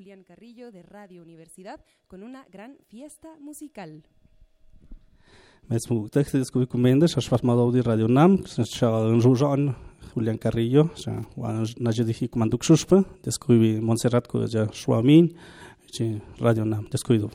Julián Carrillo de Radio Universidad con una gran fiesta musical. Ao Radio Nam, Julián Carrillo, descobri Montserrat Radio Nam, descuido.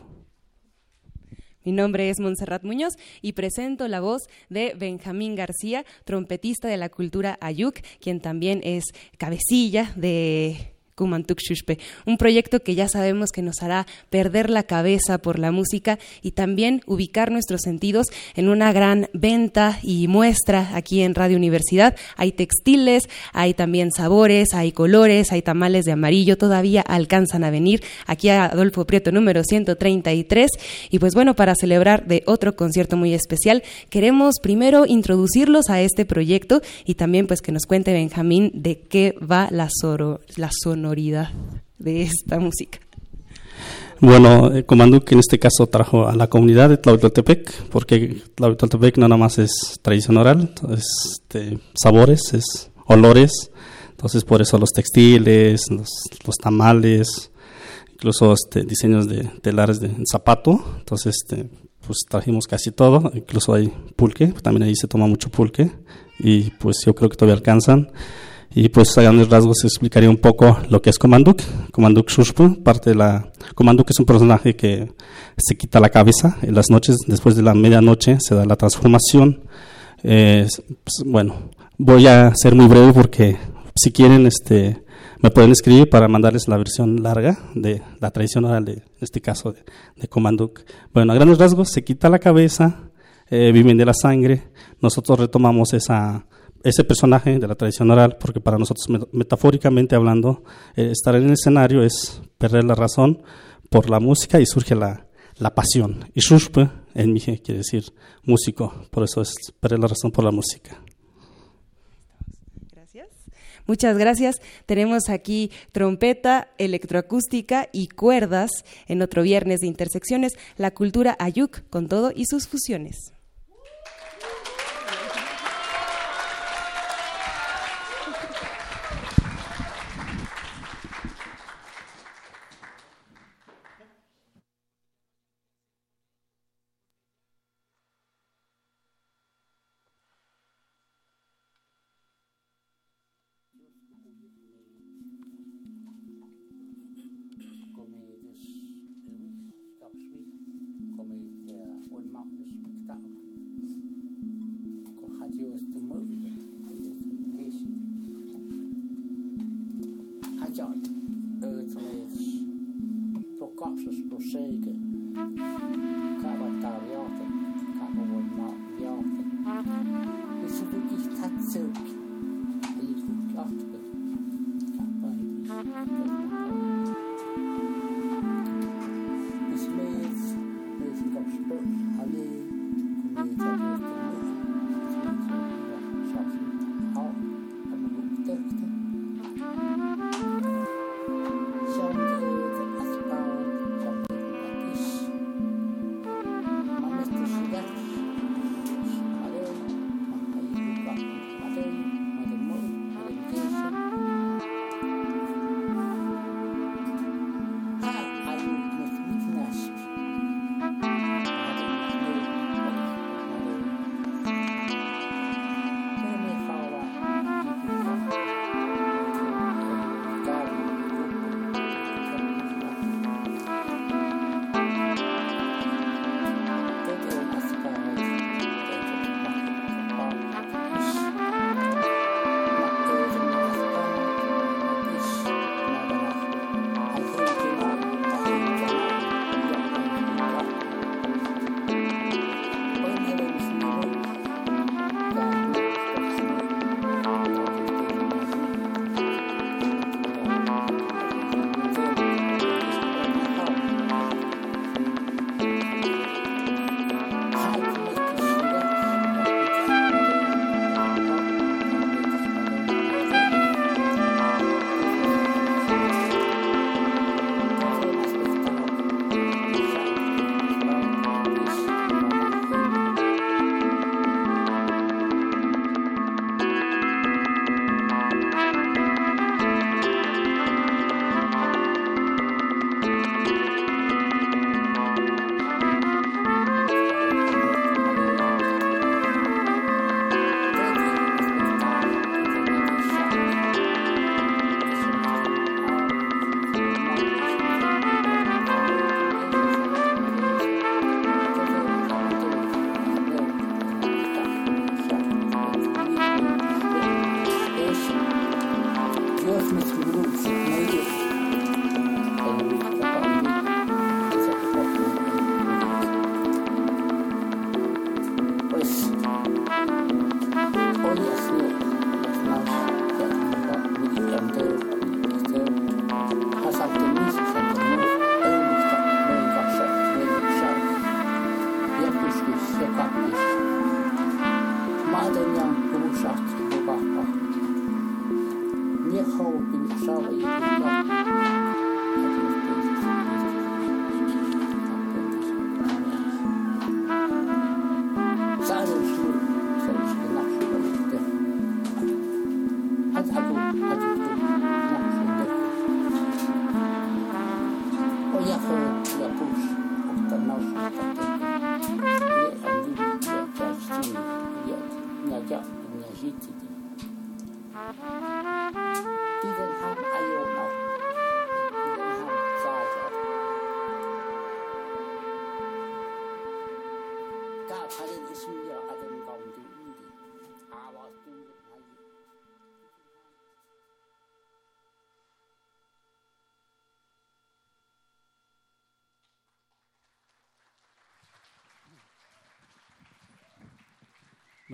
Mi nombre es Montserrat Muñoz y presento la voz de Benjamín García, trompetista de la cultura Ayuk, quien también es cabecilla de Kumantuk Shushpe, un proyecto que ya sabemos que nos hará perder la cabeza por la música y también ubicar nuestros sentidos en una gran venta y muestra aquí en Radio Universidad. Hay textiles, hay también sabores, hay colores, hay tamales de amarillo, todavía alcanzan a venir aquí a Adolfo Prieto número 133. Y pues bueno, para celebrar de otro concierto muy especial, queremos primero introducirlos a este proyecto y también pues que nos cuente Benjamín de qué va la, soro, la de esta música. Bueno, el comando que en este caso trajo a la comunidad de Tlahuitoltepec, porque Tlahuitoltepec no nada más es tradición oral, es este, sabores, es olores, entonces por eso los textiles, los, tamales, incluso este, diseños de telares de zapato, entonces este, pues trajimos casi todo, incluso hay pulque, también ahí se toma mucho pulque y pues yo creo que todavía alcanzan. Y pues a grandes rasgos explicaría un poco lo que es Comanduk. Comanduk Shushpu, parte de la... Comanduk es un personaje que se quita la cabeza en las noches, después de la medianoche se da la transformación. pues, bueno, voy a ser muy breve porque si quieren este, me pueden escribir para mandarles la versión larga de la tradición oral, de, en este caso de, de Comanduk. Bueno, a grandes rasgos se quita la cabeza, eh, viven de la sangre, nosotros retomamos esa ese personaje de la tradición oral, porque para nosotros, metafóricamente hablando, eh, estar en el escenario es perder la razón por la música y surge la, la pasión. Y shushpe en mi quiere decir músico, por eso es perder la razón por la música. Gracias. Muchas gracias. Tenemos aquí trompeta, electroacústica y cuerdas en otro viernes de intersecciones, la cultura ayuk con todo y sus fusiones.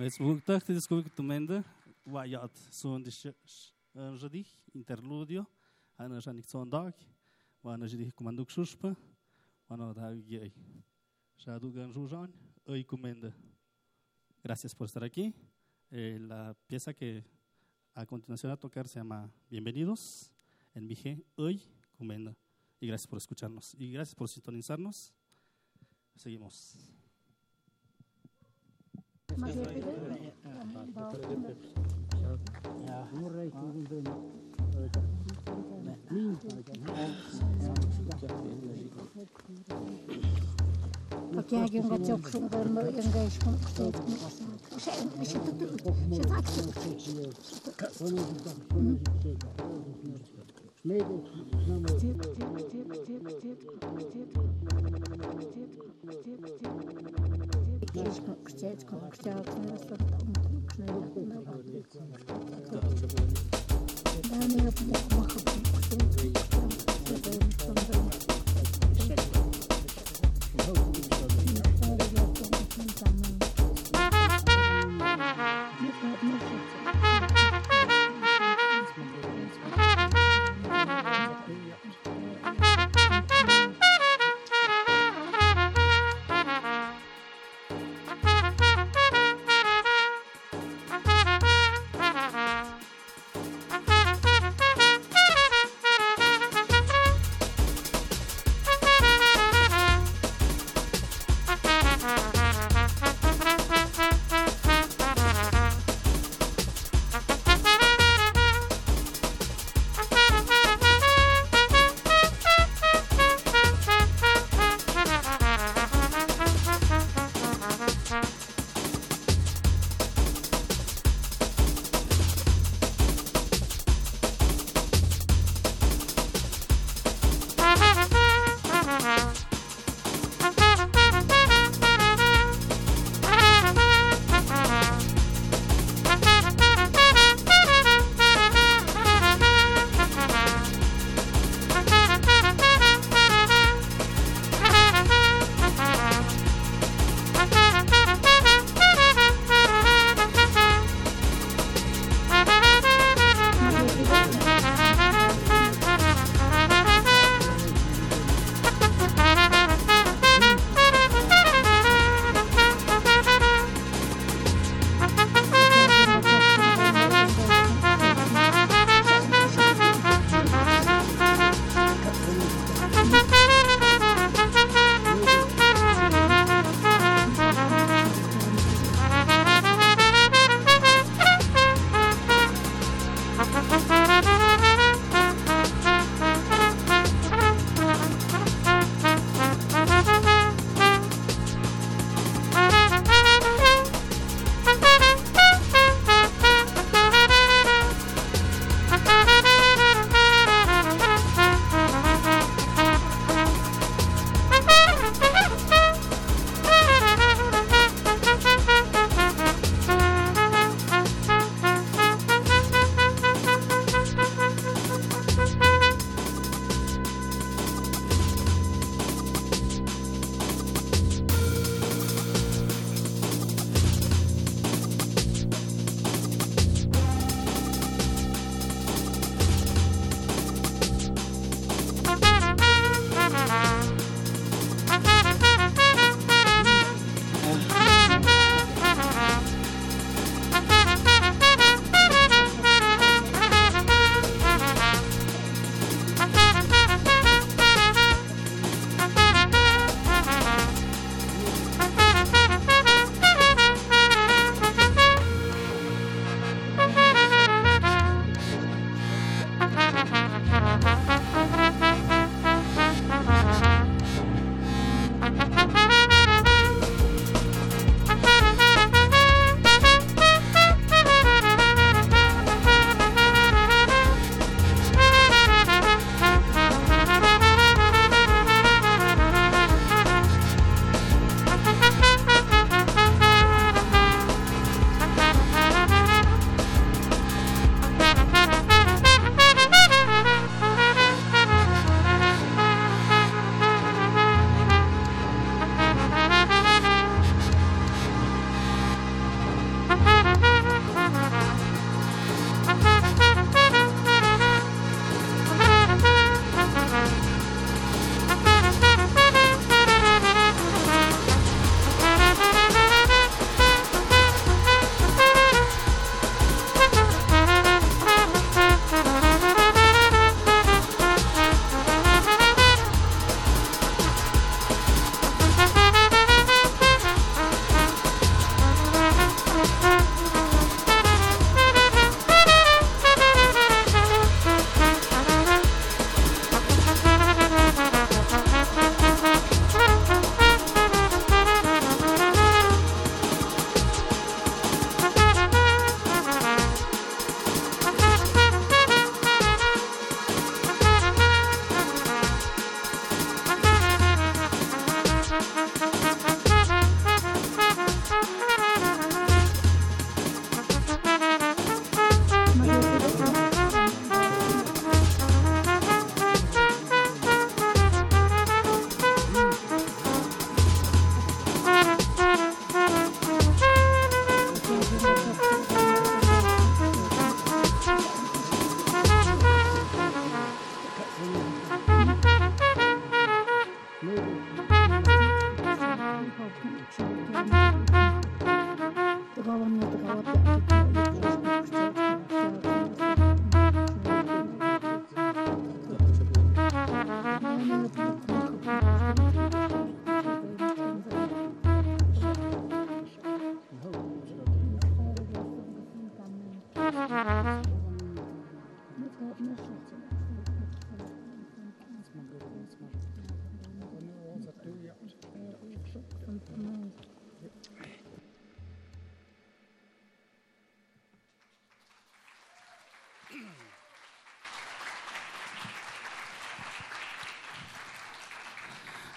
Mes buktach te descubri que tumenda wayat son de jadi interludio. Ana janik son dag. Wana jadi comando xuxpa wana da gay já do ganjo jan oi comenda gracias por estar aquí eh, la pieza que a continuación a tocar se llama Bienvenidos en Vige hoy comenda y gracias por escucharnos. Y gracias por sintonizarnos. Seguimos Потягиваем отек, шумгорм, энгаиш, кушает, кушает, что-то тут, что-то отсюда. Ктик, ктик, ктик, ктик, ктик, ктик, ктик, ктик, ктик. Yani yapacak bakalım. Thank you.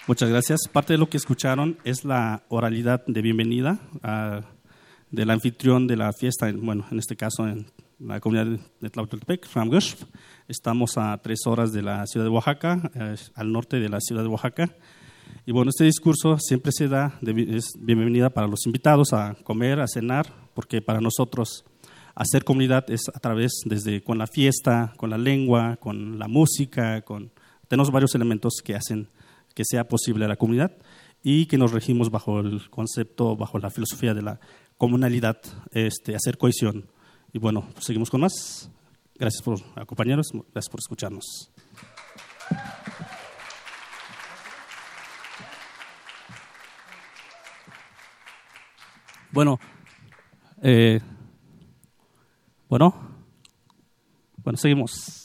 Muchas gracias. Parte de lo que escucharon es la oralidad de bienvenida del anfitrión de la fiesta, bueno, en este caso en la comunidad de Tlautoltepec, Ramgush. Estamos a tres horas de la ciudad de Oaxaca, eh, al norte de la ciudad de Oaxaca. Y bueno, este discurso siempre se da, es bienvenida para los invitados a comer, a cenar, porque para nosotros hacer comunidad es a través, desde con la fiesta, con la lengua, con la música, con, tenemos varios elementos que hacen que sea posible la comunidad y que nos regimos bajo el concepto, bajo la filosofía de la comunalidad, este, hacer cohesión. Y bueno, pues seguimos con más. Gracias por acompañarnos, gracias por escucharnos. Bueno, eh, bueno, bueno, seguimos.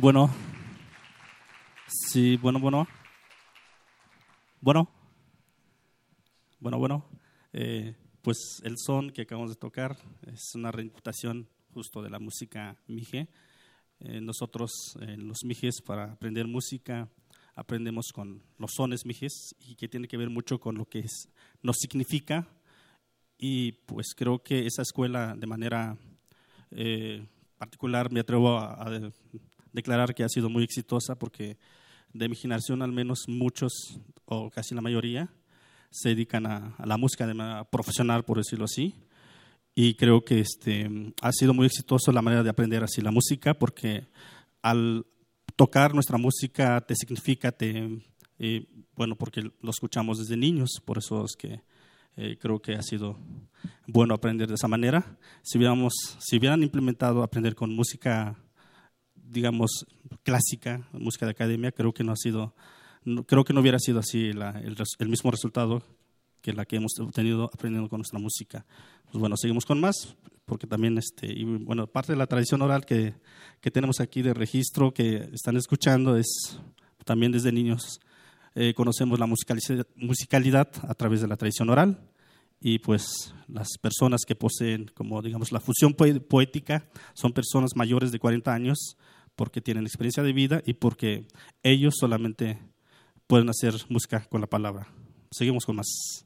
Bueno, sí, bueno, bueno. Bueno, bueno, bueno. Eh, pues el son que acabamos de tocar es una reimputación justo de la música mije. Eh, nosotros, eh, los mijes, para aprender música, aprendemos con los sones mijes y que tiene que ver mucho con lo que nos significa. Y pues creo que esa escuela, de manera particular, me atrevo a, a declarar que ha sido muy exitosa porque de mi generación al menos muchos o casi la mayoría se dedican a, la música de manera profesional, por decirlo así. Y creo que este, ha sido muy exitoso la manera de aprender así la música porque al tocar nuestra música te significa, te, eh, bueno, porque lo escuchamos desde niños, por eso es que eh, creo que ha sido bueno aprender de esa manera. Si, hubiéramos, si hubieran implementado aprender con música digamos, clásica, música de academia, creo que no ha sido, creo que no hubiera sido así el, mismo resultado que la que hemos obtenido aprendiendo con nuestra música. Pues bueno, seguimos con más, porque también, este, y bueno, parte de la tradición oral que, que tenemos aquí de registro, que están escuchando, es también desde niños eh, conocemos la musicalidad a través de la tradición oral y pues las personas que poseen como digamos la fusión poética son personas mayores de 40 años porque tienen experiencia de vida y porque ellos solamente pueden hacer música con la palabra. Seguimos con más.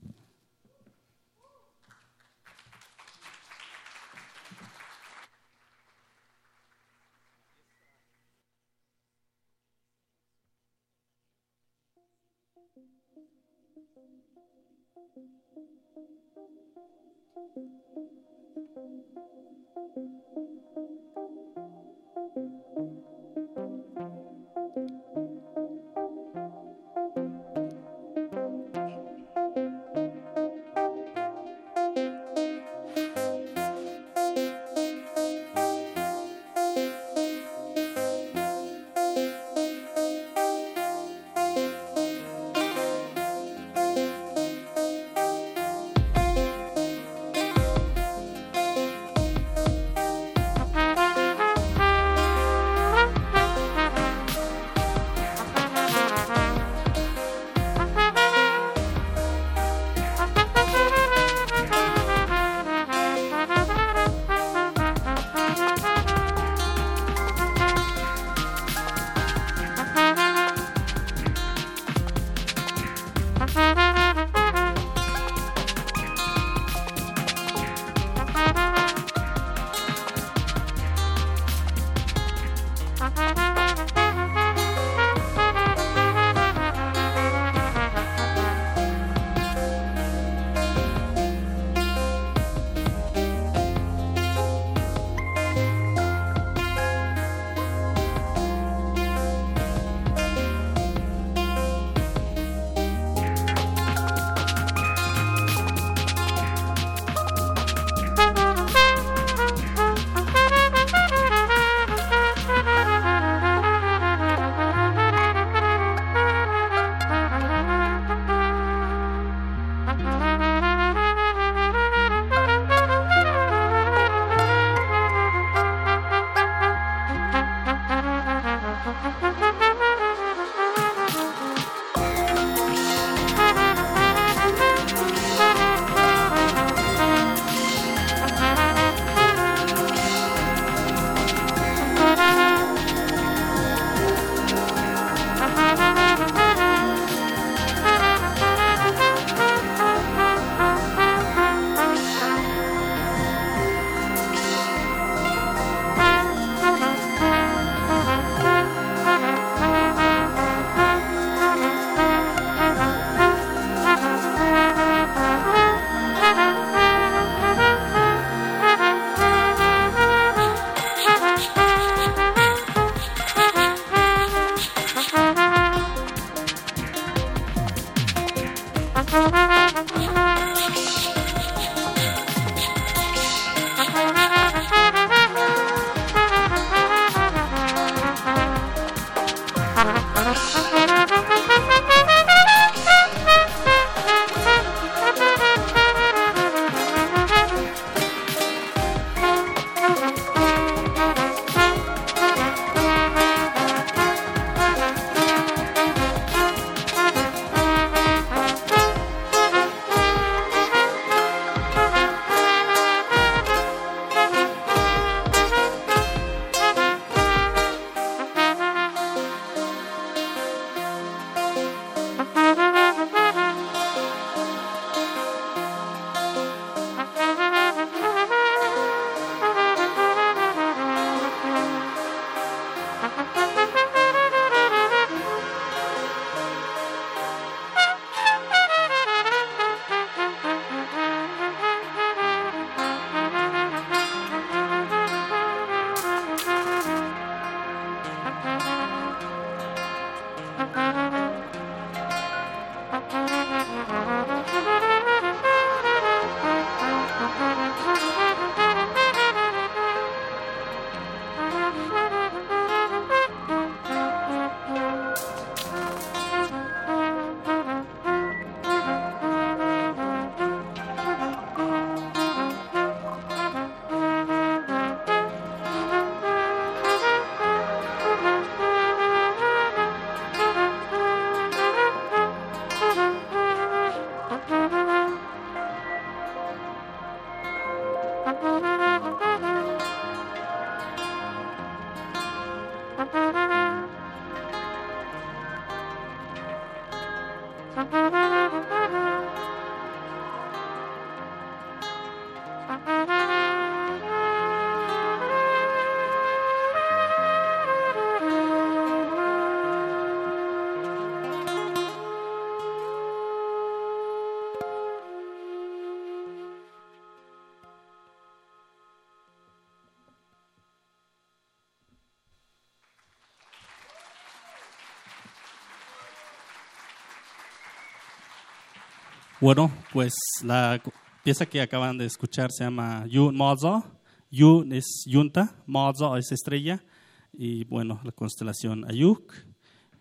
Bueno, pues la pieza que acaban de escuchar se llama Yun Mozo. Yun es yunta, Mozo es estrella y bueno, la constelación Ayuk.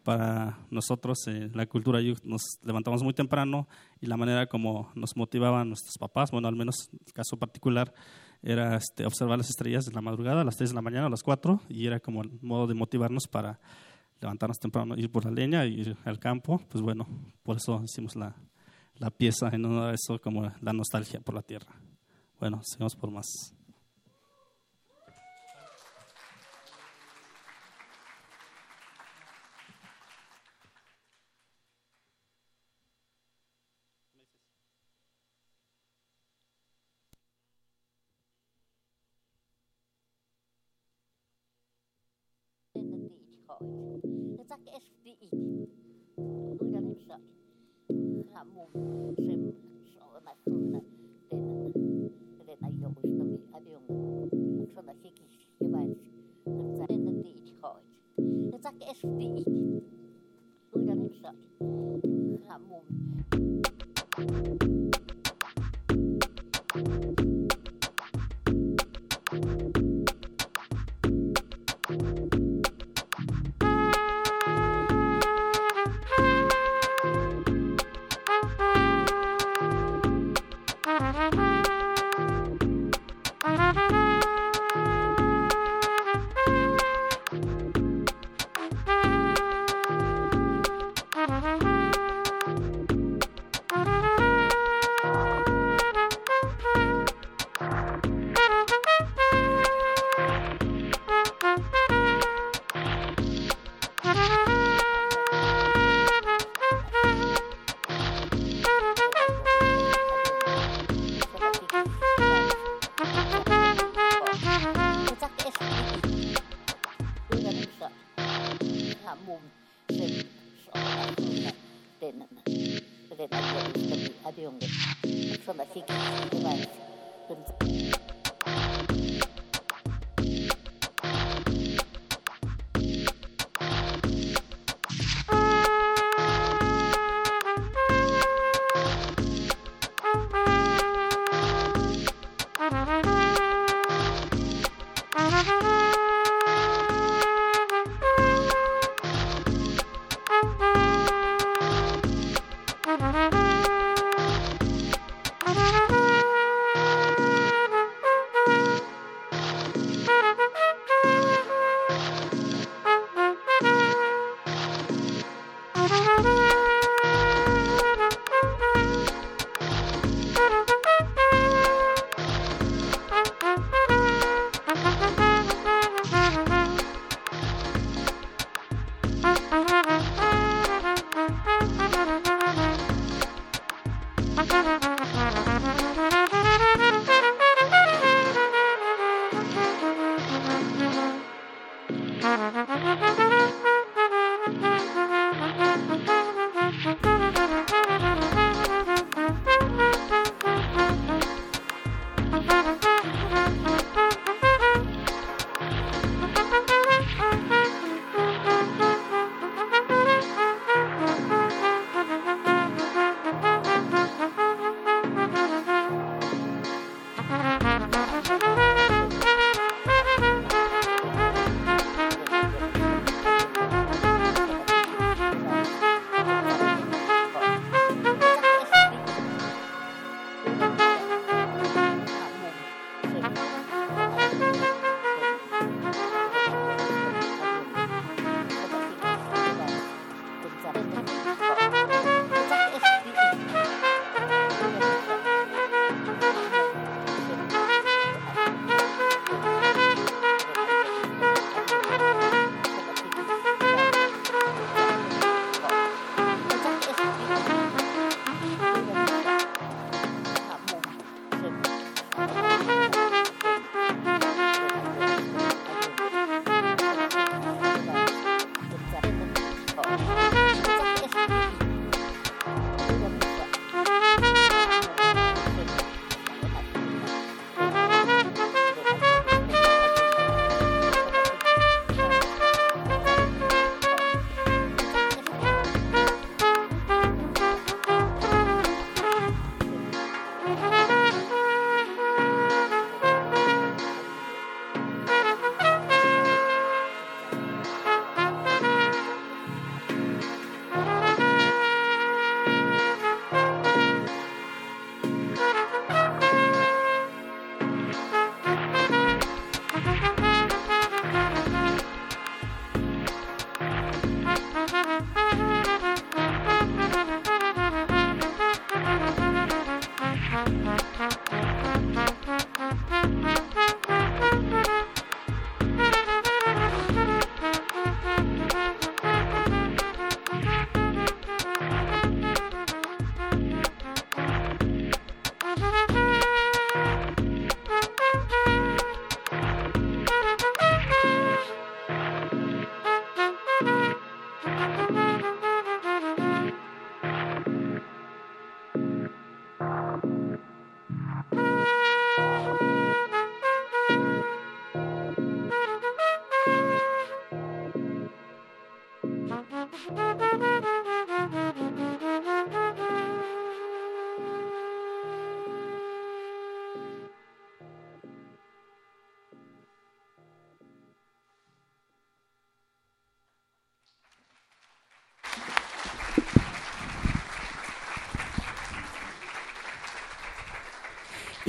Para nosotros, en la cultura Ayuk, nos levantamos muy temprano y la manera como nos motivaban nuestros papás, bueno, al menos en el caso particular, era este, observar las estrellas en la madrugada, a las 3 de la mañana, a las 4, y era como el modo de motivarnos para levantarnos temprano, ir por la leña, ir al campo. Pues bueno, por eso hicimos la, la pieza en uno de eso como la nostalgia por la tierra. Bueno, sigamos por más.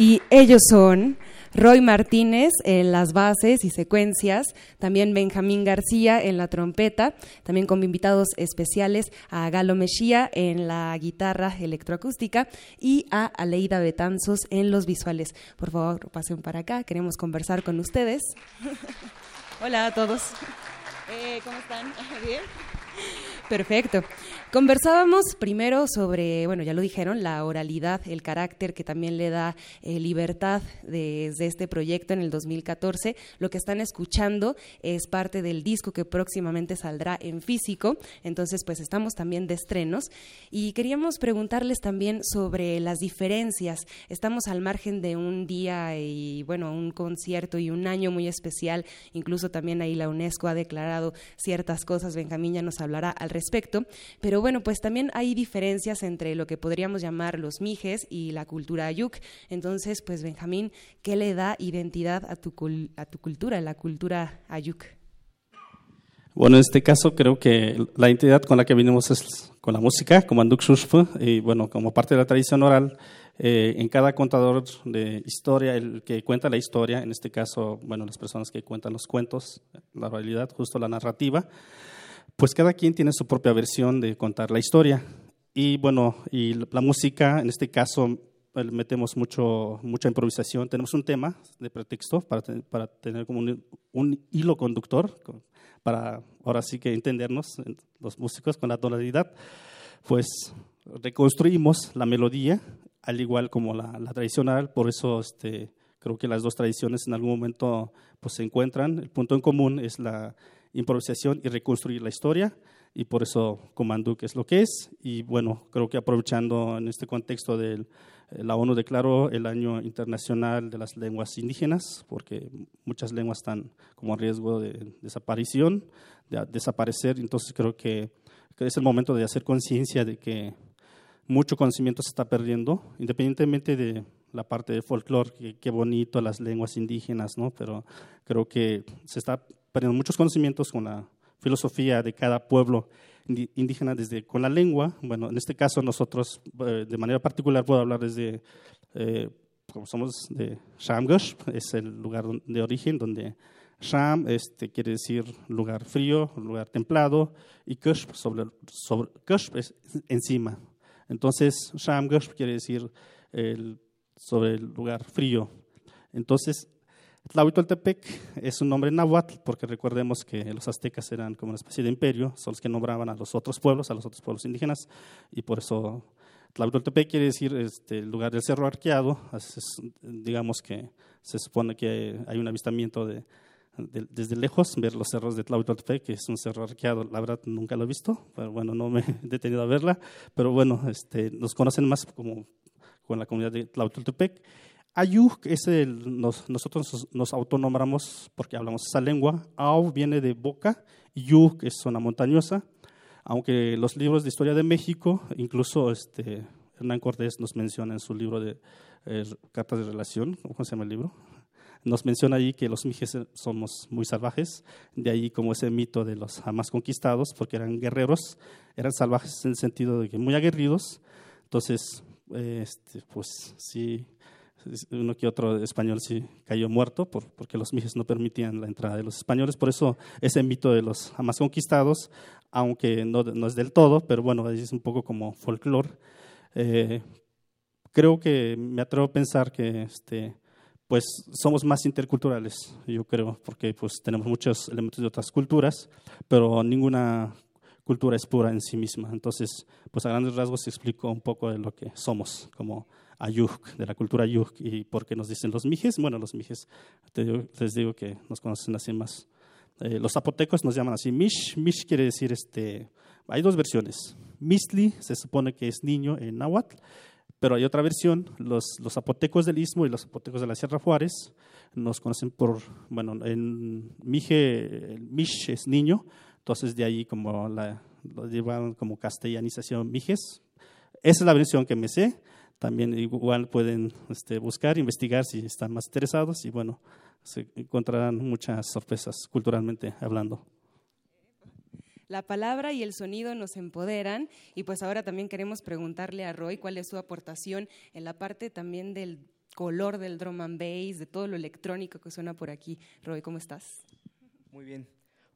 Y ellos son Roy Martínez en las bases y secuencias, también Benjamín García en la trompeta, también con invitados especiales a Galo Mejía en la guitarra electroacústica y a Aleida Betanzos en los visuales. Por favor, pasen para acá, queremos conversar con ustedes. Hola a todos. Eh, ¿Cómo están? ¿Bien? Perfecto. Conversábamos primero sobre, bueno, ya lo dijeron, la oralidad, el carácter que también le da eh, libertad desde este proyecto en el 2014. Lo que están escuchando es parte del disco que próximamente saldrá en físico, entonces pues estamos también de estrenos y queríamos preguntarles también sobre las diferencias. Estamos al margen de un día y bueno, un concierto y un año muy especial, incluso también ahí la UNESCO ha declarado ciertas cosas, Benjamín ya nos hablará al respecto, pero bueno, pues también hay diferencias entre lo que podríamos llamar los mijes y la cultura ayuk. Entonces, pues Benjamín, ¿qué le da identidad a tu, a tu cultura, la cultura ayuk? Bueno, en este caso creo que la identidad con la que vinimos es con la música, como Anduk Shushfu, y bueno, como parte de la tradición oral, eh, en cada contador de historia, el que cuenta la historia, en este caso, bueno, las personas que cuentan los cuentos, la realidad, justo la narrativa, pues cada quien tiene su propia versión de contar la historia. Y bueno, y la música, en este caso, metemos mucho, mucha improvisación. Tenemos un tema de pretexto para, para tener como un, hilo conductor, para ahora sí que entendernos los músicos con la tonalidad. Pues reconstruimos la melodía, al igual como la, la tradicional, por eso este, creo que las dos tradiciones en algún momento pues, se encuentran. El punto en común es la improvisación y reconstruir la historia y por eso Comanduk es lo que es. Y bueno, creo que aprovechando en este contexto de eh, la ONU declaró el Año Internacional de las Lenguas Indígenas, porque muchas lenguas están como en riesgo de desaparición, de desaparecer. Entonces creo que, es el momento de hacer conciencia de que mucho conocimiento se está perdiendo, independientemente de la parte de folclore, que qué bonito las lenguas indígenas, ¿no? Pero creo que se está perdiendo muchos conocimientos con la filosofía de cada pueblo indígena desde con la lengua. Bueno, en este caso nosotros eh, de manera particular puedo hablar desde eh, como somos de Shamgosh, es el lugar de origen donde Sham este, quiere decir lugar frío, lugar templado, y Kush sobre, Kush es encima. Entonces, Shamgosh quiere decir sobre el lugar frío. Entonces, Tlahuitoltepec es un nombre náhuatl porque recordemos que los aztecas eran como una especie de imperio, son los que nombraban a los otros pueblos, a los otros pueblos indígenas, y por eso Tlahuitoltepec quiere decir este, el lugar del cerro arqueado. digamos que se supone que hay un avistamiento de, desde lejos, ver los cerros de Tlahuitoltepec, que es un cerro arqueado. La verdad nunca lo he visto, pero bueno, no me he detenido a verla, pero bueno, este, nos conocen más como con la comunidad de Tlahuitoltepec. Ayuk es el, nosotros nos autonombramos porque hablamos esa lengua. Au viene de boca, Yuk es zona montañosa. Aunque los libros de historia de México, incluso este, Hernán Cortés nos menciona en su libro de eh, Cartas de Relación, ¿cómo se llama el libro? Nos menciona ahí que los mijes somos muy salvajes, de ahí como ese mito de los jamás conquistados, porque eran guerreros, eran salvajes en el sentido de que muy aguerridos. Entonces, este, pues sí, uno que otro español sí cayó muerto por, porque los mijes no permitían la entrada de los españoles. Por eso ese mito de los jamás conquistados, aunque no, es del todo, pero bueno, es un poco como folclore. Eh, creo que me atrevo a pensar que este, pues somos más interculturales, yo creo, porque pues tenemos muchos elementos de otras culturas, pero ninguna cultura es pura en sí misma. Entonces, pues a grandes rasgos explico un poco de lo que somos como ayuk, de la cultura ayuk. ¿Y por qué nos dicen los mijes? Bueno, los mijes, les digo que nos conocen así más. Eh, los zapotecos nos llaman así mish. Mish quiere decir, este, hay dos versiones. Misli se supone que es niño en náhuatl, pero hay otra versión. Los, los zapotecos del Istmo y los zapotecos de la Sierra Juárez nos conocen por, bueno, en mije, mish es niño, entonces de ahí como la, lo llevan como castellanización mijes. Esa es la versión que me sé también igual pueden este, buscar, investigar si están más interesados y bueno, se encontrarán muchas sorpresas culturalmente hablando. La palabra y el sonido nos empoderan y pues ahora también queremos preguntarle a Roy cuál es su aportación en la parte también del color del drum and bass, de todo lo electrónico que suena por aquí. Roy, ¿cómo estás? Muy bien.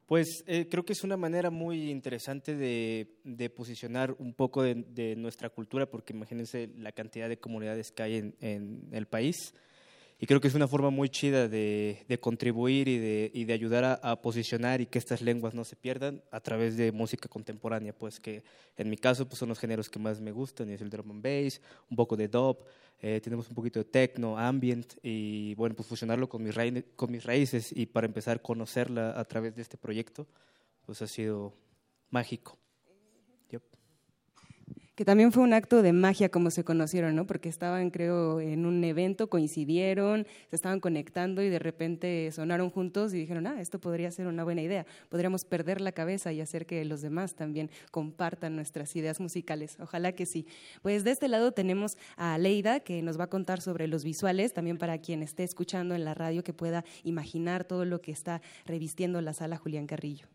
Pues eh, creo que es una manera muy interesante de, de posicionar un poco de, de nuestra cultura, porque imagínense la cantidad de comunidades que hay en, en el país. Y creo que es una forma muy chida de, de contribuir y de, y de ayudar a, a posicionar y que estas lenguas no se pierdan a través de música contemporánea, pues que en mi caso pues son los géneros que más me gustan, y es el drum and bass, un poco de dub, eh, tenemos un poquito de techno, ambient y bueno, pues fusionarlo con mis, raíces, con mis raíces y para empezar a conocerla a través de este proyecto, pues ha sido mágico. Que también fue un acto de magia como se conocieron, ¿no? Porque estaban, creo, en un evento, coincidieron, se estaban conectando y de repente sonaron juntos y dijeron, ah, esto podría ser una buena idea. Podríamos perder la cabeza y hacer que los demás también compartan nuestras ideas musicales. Ojalá que sí. Pues de este lado tenemos a Leida, que nos va a contar sobre los visuales, también para quien esté escuchando en la radio que pueda imaginar todo lo que está revistiendo la sala Julián Carrillo.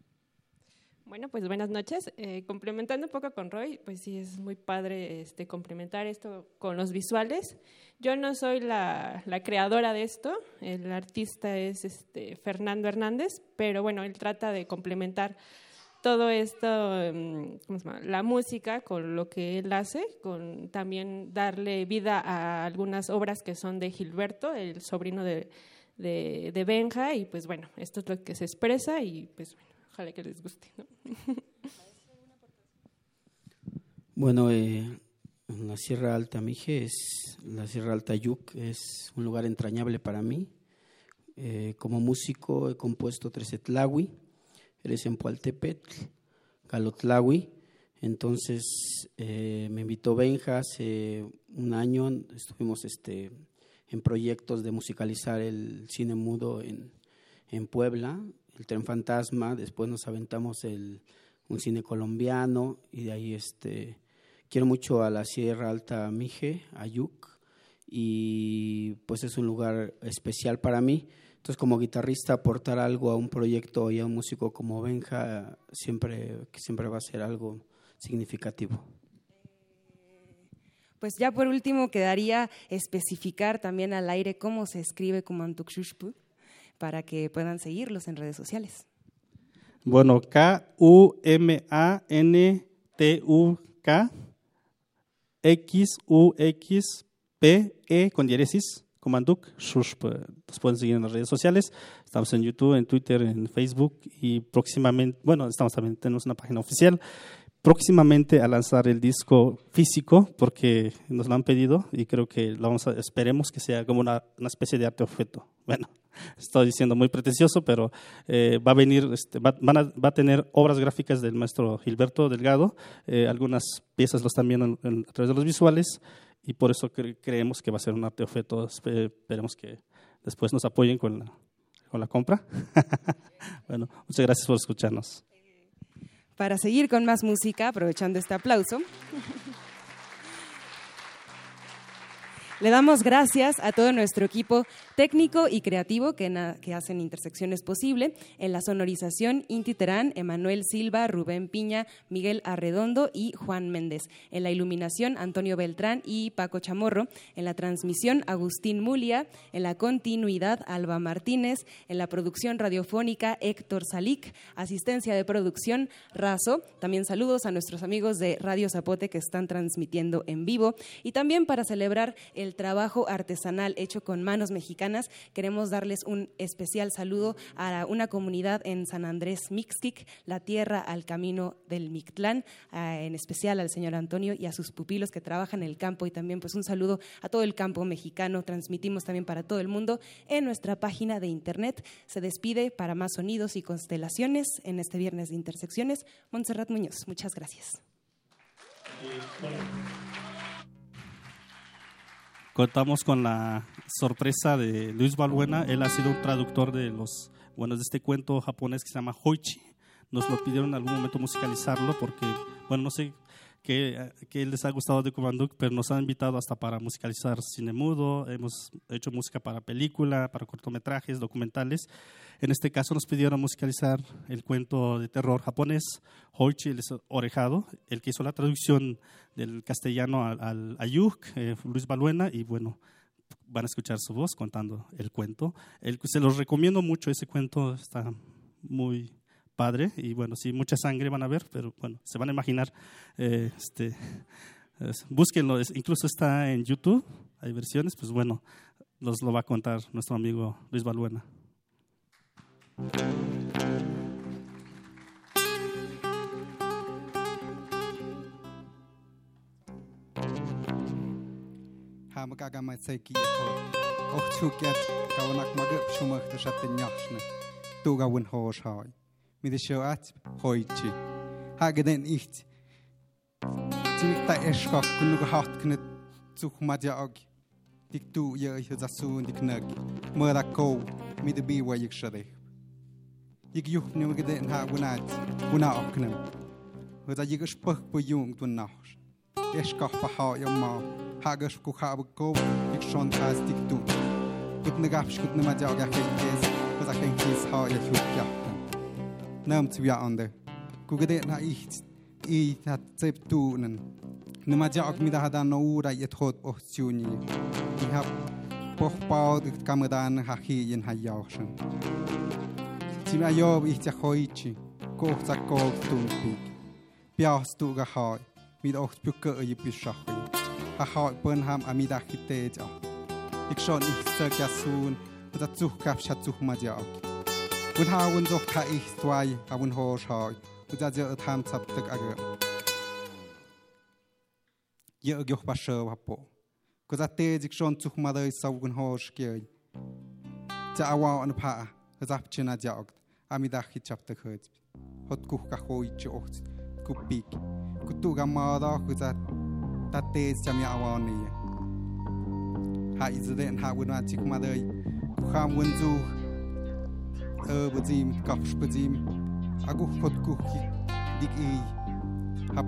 Bueno, pues buenas noches. Eh, complementando un poco con Roy, pues sí es muy padre este, complementar esto con los visuales. Yo no soy la, creadora de esto, el artista es este, Fernando Hernández, pero bueno, él trata de complementar todo esto, um, ¿cómo la música con lo que él hace, con también darle vida a algunas obras que son de Gilberto, el sobrino de, de, de Benja, y pues bueno, esto es lo que se expresa y pues bueno ojalá que les guste. ¿no? Bueno, eh, la Sierra Alta Mije es la Sierra Alta Yuc, es un lugar entrañable para mí. Eh, como músico he compuesto Tresetlawi, eres en Pualtepetl, Calotlawi. Entonces eh, me invitó Benja hace un año, estuvimos este, en proyectos de musicalizar el cine mudo en, en Puebla el tren fantasma, después nos aventamos el, un cine colombiano y de ahí este quiero mucho a la Sierra Alta Mije, Ayuc, y pues es un lugar especial para mí. Entonces como guitarrista aportar algo a un proyecto y a un músico como Benja siempre, siempre va a ser algo significativo. Pues ya por último quedaría especificar también al aire cómo se escribe Kumantukshushpu para que puedan seguirlos en redes sociales. Bueno, K-U-M-A-N-T-U-K X-U-X-P-E con diéresis, Comanduk, Shushp. Nos pueden seguir en las redes sociales. Estamos en YouTube, en Twitter, en Facebook y próximamente, bueno, estamos también, tenemos una página oficial. Próximamente a lanzar el disco físico, porque nos lo han pedido y creo que lo vamos a, esperemos que sea como una especie de arte objeto. Bueno, estoy diciendo muy pretencioso, pero eh, va a venir, este, va, van a, va, a, tener obras gráficas del maestro Gilberto Delgado, eh, algunas piezas lo están viendo en, en, a través de los visuales y por eso cre creemos que va a ser un arte objeto. Esperemos que después nos apoyen con la, con la compra. bueno, muchas gracias por escucharnos. Para seguir con más música, aprovechando este aplauso. Le damos gracias a todo nuestro equipo técnico y creativo que, que hacen Intersecciones posible. En la sonorización, Inti Terán, Emanuel Silva, Rubén Piña, Miguel Arredondo y Juan Méndez. En la iluminación, Antonio Beltrán y Paco Chamorro. En la transmisión, Agustín Mulia. En la continuidad, Alba Martínez. En la producción radiofónica, Héctor Salic. Asistencia de producción, Razo. También saludos a nuestros amigos de Radio Zapote que están transmitiendo en vivo. Y también para celebrar el trabajo artesanal hecho con manos mexicanas, queremos darles un especial saludo a una comunidad en San Andrés Mixquic, la tierra al camino del Mictlán, en especial al señor Antonio y a sus pupilos que trabajan en el campo y también pues un saludo a todo el campo mexicano. Transmitimos también para todo el mundo en nuestra página de internet. Se despide para más sonidos y constelaciones en este viernes de Intersecciones. Montserrat Muñoz, muchas gracias. Contamos con la sorpresa de Luis Balbuena. Él ha sido un traductor de los, bueno, de este cuento japonés que se llama Hoichi. Nos lo pidieron en algún momento musicalizarlo porque, bueno, no sé qué, qué les ha gustado de Kumanduk, pero nos han invitado hasta para musicalizar cine mudo. Hemos hecho música para película, para cortometrajes, documentales. En este caso nos pidieron musicalizar el cuento de terror japonés, Hoichi el orejado, el que hizo la traducción del castellano al, al Ayuk, eh, Luis Baluena, y bueno, van a escuchar su voz contando el cuento. El, se los recomiendo mucho, ese cuento está muy padre y bueno, sí, mucha sangre van a ver, pero bueno, se van a imaginar, eh, este, es- búsquenlo, incluso está en YouTube, hay versiones, pues bueno, los lo va a contar nuestro amigo Luis Balbuena. mit der Schwert heute. Hage denn nicht. Ziemlich da erschrock genug hart knet zu Madia og. Dik tu ja ich das so und die nag. Mora ko mit der Biwa ich schade. Dik juch nimm geden ha gunat. Guna ok nem. Hoda ich spach po jung tun nach. Erschrock behau ja mal. Hage sku habe ko. Dik schon fast dik tu. Dik nagafsch gut nimm Madia og ja kein Käse. Hoda kein Käse ha ich ja nam tsvia ande kugede na ich i hat tsep tunen nima jaok mi da hada no ura yet hot oh chuni i hab poch pau de kamadan ha hi yen ha yaochen tim ayob ich tsahoichi koch tsakok tumpi piaos tu ga hoy mit och pukke i pishachi ha hoy pon ham amida khite ja ik schon ich sag ja sun oder zuch gab schatzuch ma jaok วุนหาวุนจกทาอีสวายอาวุนโฮชอยวุจะเจอทามสับตึกอเกเยอะยกปัสเชอว่บปกุจะเตจิกชนทุกมาเดยสาวุนโฮชเกยจะอาวาอันพะกุจะพิจารณาจอกอามิดาขิจับตึกเฮจฮดกุกกะโฮยจอกกุปิกกุตุกามาดอกุจะตัดเตจจะมีอาวานี่หาอิจเดนหาวุนอาจิกมาเลยข้ามวุนจู ëwezim kachpezim a goch pot kuchki Di e a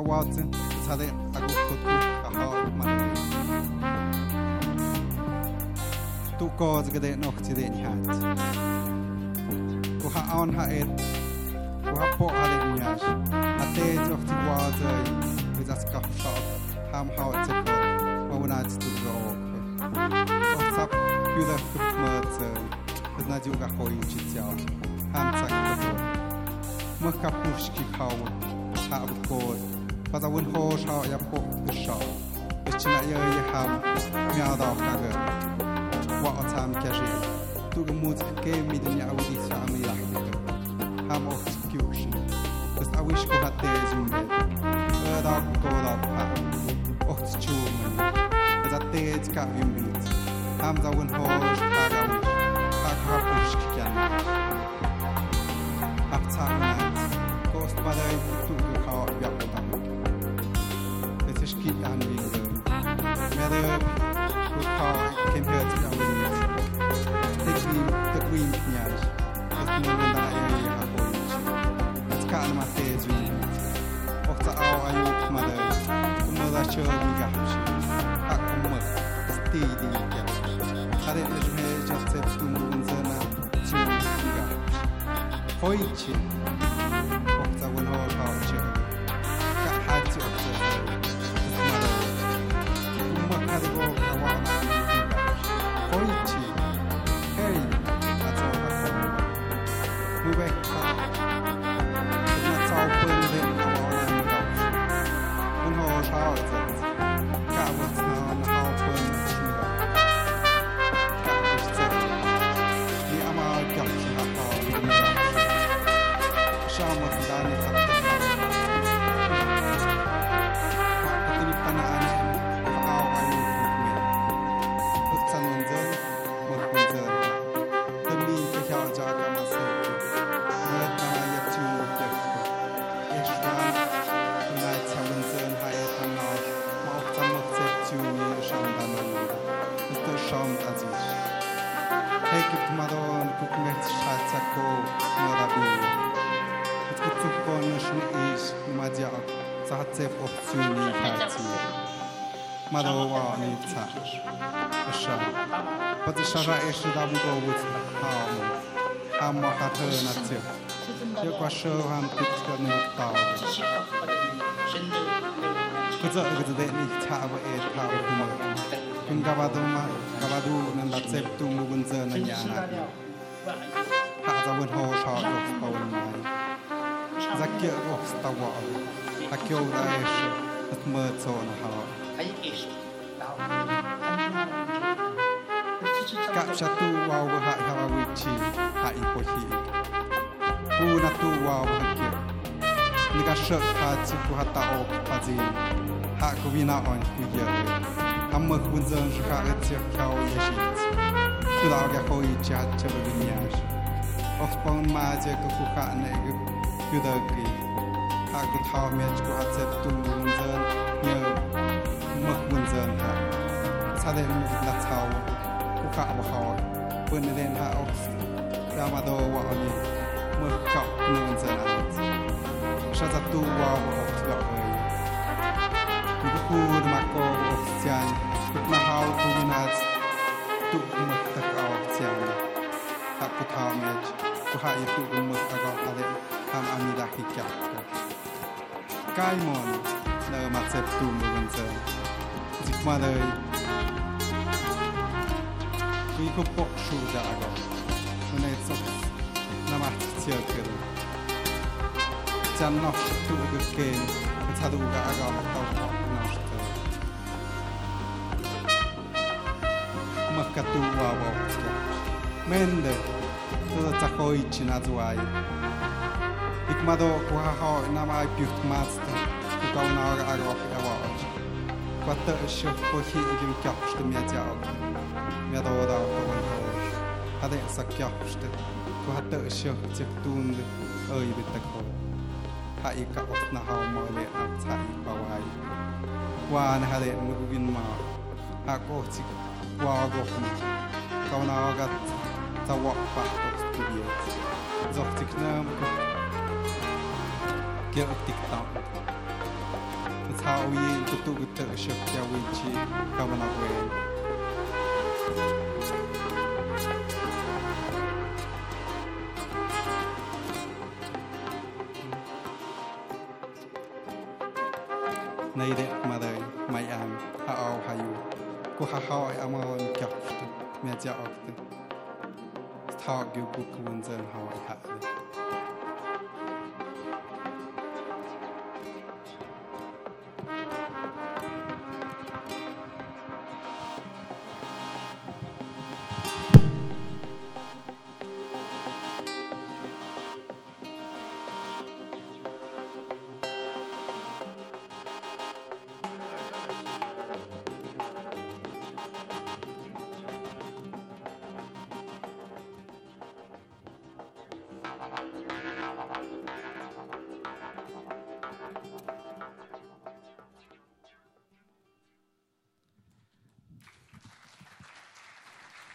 wazen ha WhatsApp Юлар Хуртмацы, Надюга Хоинчитяо, Хамцак Кадо. Мыка Пушки Хау, Хау Код, Падавын Хош Хау Япо Пишао. Ичина Йои Хам, Мядао Хага. Ваатам Кажи, Туга Муд Кеми Дня Аудиция Амия Хага. Хам Охт Кюши. Тест Авишко Хатезумбе. Эдак Тодап Хам. Katecka yumit. Am zaun horish agam. Akapush kyan. Abzahnat. Kost badai tu kau yapotam. Es ist kit anliegen. Mede kukau kempert yumit. Tekni tekni nyaj. Es nur da ja apoish. Es kan matez yumit. Ochta au ayut madai. Umada chömiga. تیدی کرد خرید جمعه جسد تون زنه چون دیگر خوی چی Sara Eshidamu Gowitz Hamu Amma Hathur Natsir Yokwa Shohan Pitka Nuttau Kuzo Gudeni Tawa Ed Tawa Kuma Kun Gavaduma Gavadu Nandatsep Tumu Gunzer Nanyana Hazawin Ho Shah Gok Pawan Mai Zakir Gok Stawa Akyo Daesh Atmer Zon Hawa Ai Ish Tau Kak, bisa tu wow, wahak ha wa chi ha i po hi ku na tu wow, wakik. Nikah, syok katsi, ku hataok, kazi. ha ku winaon, kujia. Hamak munzol, shukha, etzir, kau, yashit. Tula, wak yahoyi, jatja, babi nyash. Ok, pong majie, kuku kha, nekik, kyudagri. Hak ku thao, med, ku atzeptu, munzol, nyiok. Mak munzol, hak, salen, ngatau. ข้าวเขาเพื่อนเล่นท่าออกรามาโดว่าอันนี้เมื่อเขาเนินเสนาชาตตูว่าว่าออกที่เราเองมีผู้มาโกออกจานพุทมาเฮาภูมินาตุมักตะกออกจานตักพุทธาเมจพุทธาอิทุมักตะกออะไรทำอามิดาฮิจักกายมอนเนามาเซปตูมเบนเซจิกมาเลย jako Bóg żółtego. Ona jest od namach cierpiał. Can noc długo kim, a ta długa agama to noc to. Mende, to za cachojczy nadzwaj. Ik ma do kuhaho na maj piut mazda, kukał na ora agok eważ. Kwata się pochi i wiem kapszty miadział. Miadowa. 他得撒娇的，我还得笑接顿的，而一的口，他一个我那好毛的阿才一把歪，我那还得努力嘛，阿哥这个我哥嘛，搞那个在我把都是别，做这个那么，给我ติ๊当，我操耶，都都个得笑，要委屈，搞那个。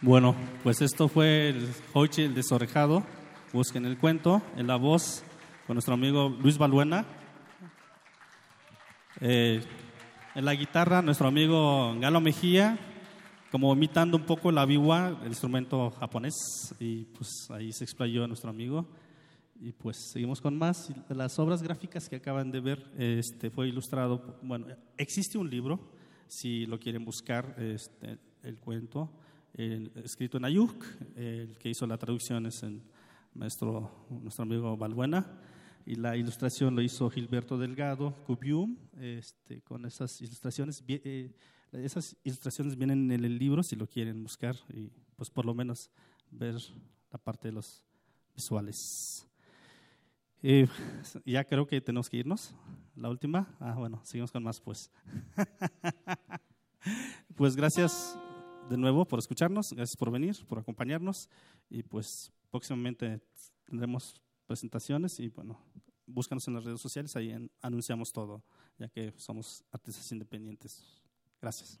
Bueno, pues esto fue el el Desorejado. Busquen el cuento en la voz con nuestro amigo Luis Baluena. Eh, en la guitarra, nuestro amigo Galo Mejía, como imitando un poco la biwa, el instrumento japonés. Y pues ahí se explayó nuestro amigo. Y pues seguimos con más. Las obras gráficas que acaban de ver este, fue ilustrado. Bueno, existe un libro, si lo quieren buscar, este, el cuento el- escrito en Ayuk. El que hizo la traducción es el maestro, nuestro amigo Balbuena. Y la ilustración lo hizo Gilberto Delgado, Cubium, este, con esas ilustraciones. eh, esas ilustraciones vienen en el libro si lo quieren buscar y pues por lo menos ver la parte de los visuales. Eh, ya creo que tenemos que irnos. La última. Ah, bueno, seguimos con más pues. pues gracias de nuevo por escucharnos, gracias por venir, por acompañarnos y pues próximamente tendremos presentaciones y bueno, búscanos en las redes sociales, ahí anunciamos todo, ya que somos artistas independientes. Gracias.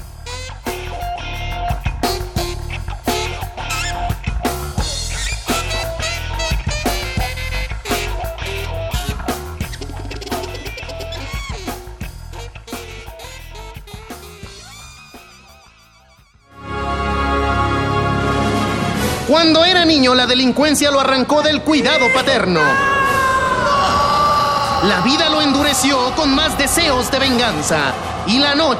Delincuencia lo arrancó del cuidado paterno. La vida lo endureció con más deseos de venganza. Y la noche